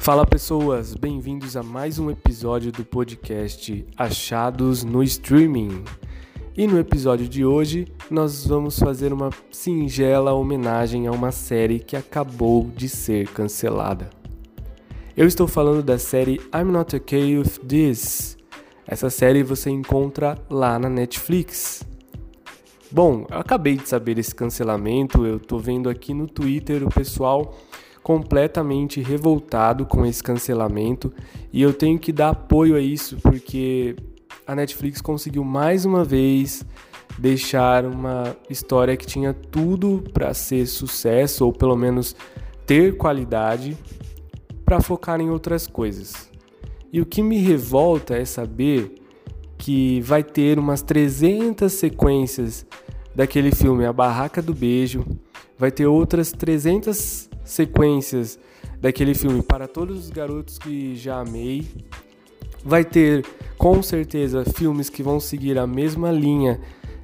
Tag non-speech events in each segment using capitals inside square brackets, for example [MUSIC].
Fala pessoas, bem-vindos a mais um episódio do podcast Achados no Streaming. E no episódio de hoje nós vamos fazer uma singela homenagem a uma série que acabou de ser cancelada. Eu estou falando da série I'm Not Okay With This. Essa série você encontra lá na Netflix. Bom, eu acabei de saber esse cancelamento, eu tô vendo aqui no Twitter o pessoal completamente revoltado com esse cancelamento e eu tenho que dar apoio a isso porque a Netflix conseguiu mais uma vez deixar uma história que tinha tudo para ser sucesso ou pelo menos ter qualidade para focar em outras coisas. E o que me revolta é saber que vai ter umas 300 sequências daquele filme A Barraca do Beijo, vai ter outras 300 sequências daquele filme Para Todos os Garotos que Já Amei, vai ter com certeza filmes que vão seguir a mesma linha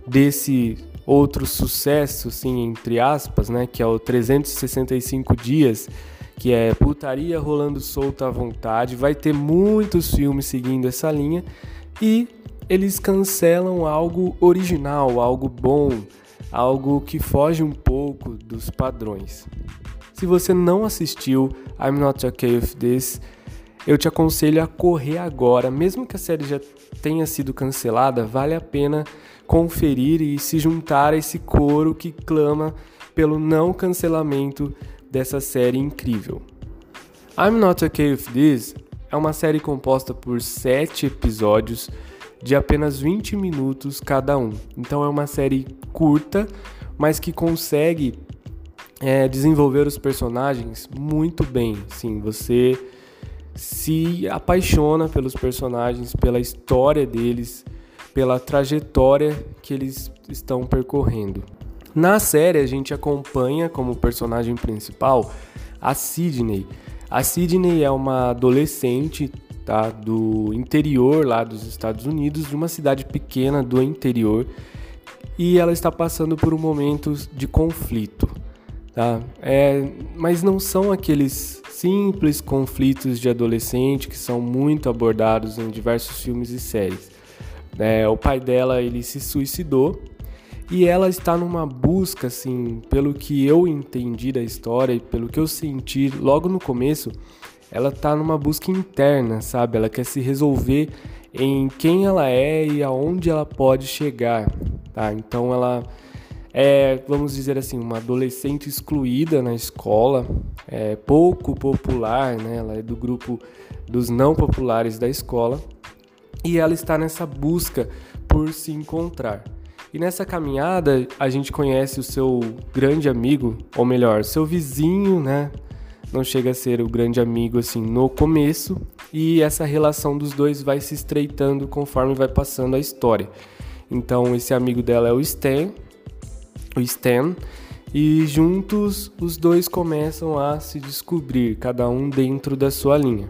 desse outro sucesso, assim, entre aspas, né, que é o 365 dias, que é putaria rolando solta à vontade. Vai ter muitos filmes seguindo essa linha e eles cancelam algo original, algo bom, algo que foge um pouco dos padrões. Se você não assistiu I'm Not Okay With This, eu te aconselho a correr agora, mesmo que a série já tenha sido cancelada, vale a pena conferir e se juntar a esse coro que clama pelo não cancelamento dessa série incrível. I'm Not Okay With This é uma série composta por sete episódios de apenas 20 minutos cada um. Então é uma série curta, mas que consegue é, desenvolver os personagens muito bem. Sim, você se apaixona pelos personagens, pela história deles, pela trajetória que eles estão percorrendo. Na série a gente acompanha como personagem principal a Sidney. A Sidney é uma adolescente tá? do interior lá dos Estados Unidos, de uma cidade pequena do interior, e ela está passando por um momento de conflito. Tá? É, mas não são aqueles simples conflitos de adolescente que são muito abordados em diversos filmes e séries. É, o pai dela ele se suicidou e ela está numa busca, assim, pelo que eu entendi da história e pelo que eu senti logo no começo, ela tá numa busca interna, sabe? Ela quer se resolver em quem ela é e aonde ela pode chegar, tá? Então ela é, vamos dizer assim, uma adolescente excluída na escola, é, pouco popular, né? Ela é do grupo dos não populares da escola e ela está nessa busca por se encontrar. E nessa caminhada a gente conhece o seu grande amigo, ou melhor, seu vizinho, né? não chega a ser o grande amigo assim no começo e essa relação dos dois vai se estreitando conforme vai passando a história. Então esse amigo dela é o Stan, o Stan, e juntos os dois começam a se descobrir, cada um dentro da sua linha.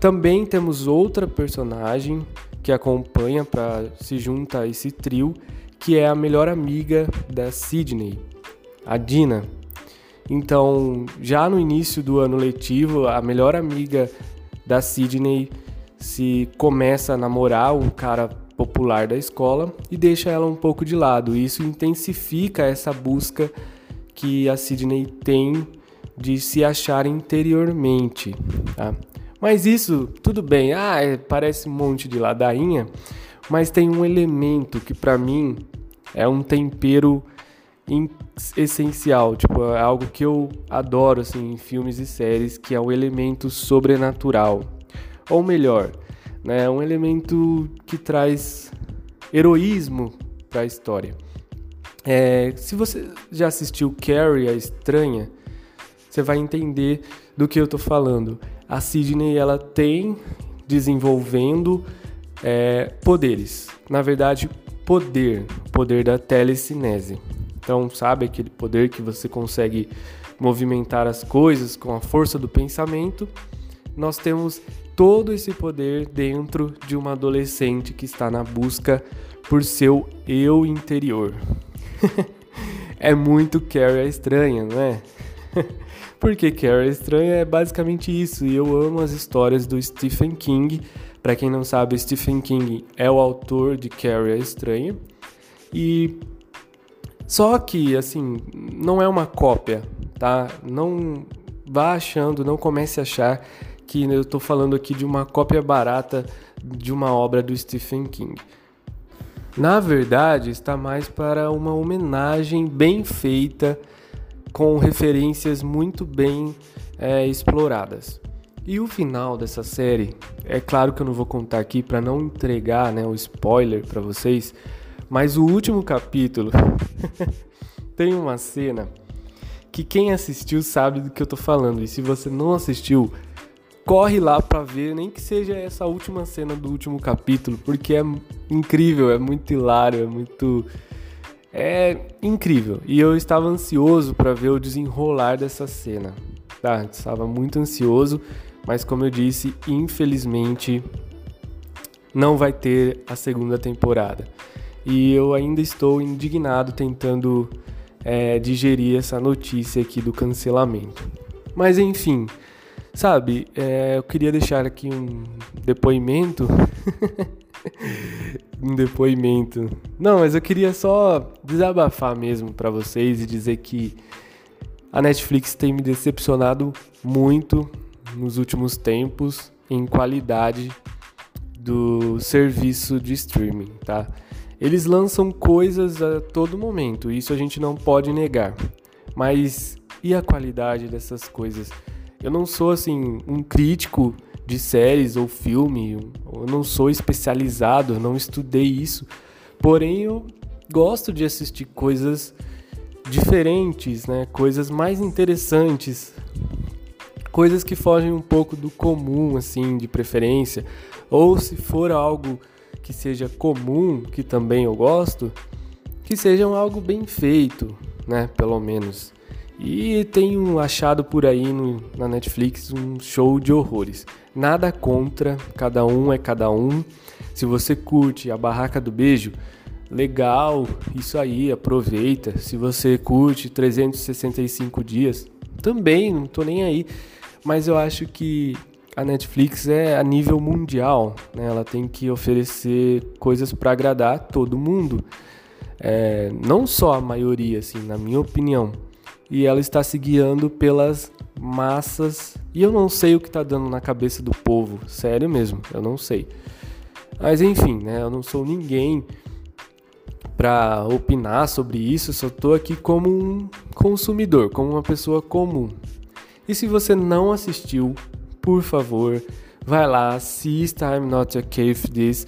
Também temos outra personagem que acompanha para se juntar a esse trio, que é a melhor amiga da Sidney, a Dina. Então, já no início do ano letivo, a melhor amiga da Sidney se começa a namorar o cara popular da escola e deixa ela um pouco de lado. Isso intensifica essa busca que a Sidney tem de se achar interiormente. Tá? Mas isso, tudo bem, ah, é, parece um monte de ladainha, mas tem um elemento que para mim é um tempero essencial, tipo, é algo que eu adoro assim em filmes e séries, que é o elemento sobrenatural. Ou melhor, né, um elemento que traz heroísmo para a história. É, se você já assistiu Carrie a Estranha, você vai entender do que eu tô falando. A Sidney ela tem desenvolvendo é, poderes. Na verdade, poder, poder da telecinese. Então, sabe aquele poder que você consegue movimentar as coisas com a força do pensamento? Nós temos todo esse poder dentro de uma adolescente que está na busca por seu eu interior. [LAUGHS] é muito Carrie a estranha, não é? [LAUGHS] Porque Carrie Estranha é basicamente isso, e eu amo as histórias do Stephen King. Para quem não sabe, Stephen King é o autor de Carrie Estranha. E só que assim, não é uma cópia, tá? Não vá achando, não comece a achar que eu estou falando aqui de uma cópia barata de uma obra do Stephen King. Na verdade, está mais para uma homenagem bem feita, com referências muito bem é, exploradas. E o final dessa série, é claro que eu não vou contar aqui para não entregar né, o spoiler para vocês, mas o último capítulo [LAUGHS] tem uma cena que quem assistiu sabe do que eu tô falando. E se você não assistiu, corre lá para ver, nem que seja essa última cena do último capítulo, porque é incrível, é muito hilário, é muito é incrível. E eu estava ansioso para ver o desenrolar dessa cena. Tá, estava muito ansioso, mas como eu disse, infelizmente não vai ter a segunda temporada. E eu ainda estou indignado tentando é, digerir essa notícia aqui do cancelamento. Mas enfim, Sabe, é, eu queria deixar aqui um depoimento. [LAUGHS] um depoimento. Não, mas eu queria só desabafar mesmo para vocês e dizer que a Netflix tem me decepcionado muito nos últimos tempos em qualidade do serviço de streaming, tá? Eles lançam coisas a todo momento, isso a gente não pode negar. Mas e a qualidade dessas coisas? Eu não sou assim um crítico de séries ou filme, eu não sou especializado, eu não estudei isso. Porém, eu gosto de assistir coisas diferentes, né? Coisas mais interessantes, coisas que fogem um pouco do comum, assim, de preferência. Ou se for algo que seja comum, que também eu gosto, que seja algo bem feito, né? Pelo menos. E um achado por aí no, na Netflix um show de horrores. Nada contra, cada um é cada um. Se você curte a Barraca do Beijo, legal, isso aí, aproveita. Se você curte 365 dias, também, não tô nem aí. Mas eu acho que a Netflix é a nível mundial, né? Ela tem que oferecer coisas para agradar todo mundo. É, não só a maioria, assim, na minha opinião e ela está se guiando pelas massas. E eu não sei o que está dando na cabeça do povo, sério mesmo, eu não sei. Mas enfim, né? Eu não sou ninguém para opinar sobre isso, só estou aqui como um consumidor, como uma pessoa comum. E se você não assistiu, por favor, vai lá, assista I'm Not a Cave This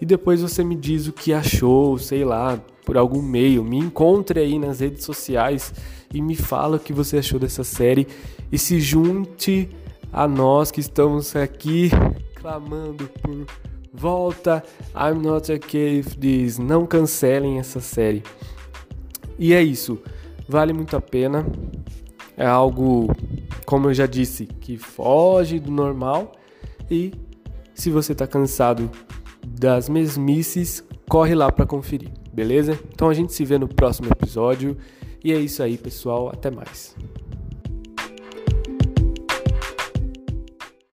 e depois você me diz o que achou, sei lá, por algum meio. Me encontre aí nas redes sociais e me fala o que você achou dessa série e se junte a nós que estamos aqui clamando por volta. I'm not okay if this. Não cancelem essa série. E é isso. Vale muito a pena. É algo, como eu já disse, que foge do normal. E se você está cansado das mesmices, corre lá para conferir, beleza? Então a gente se vê no próximo episódio. E é isso aí, pessoal. Até mais.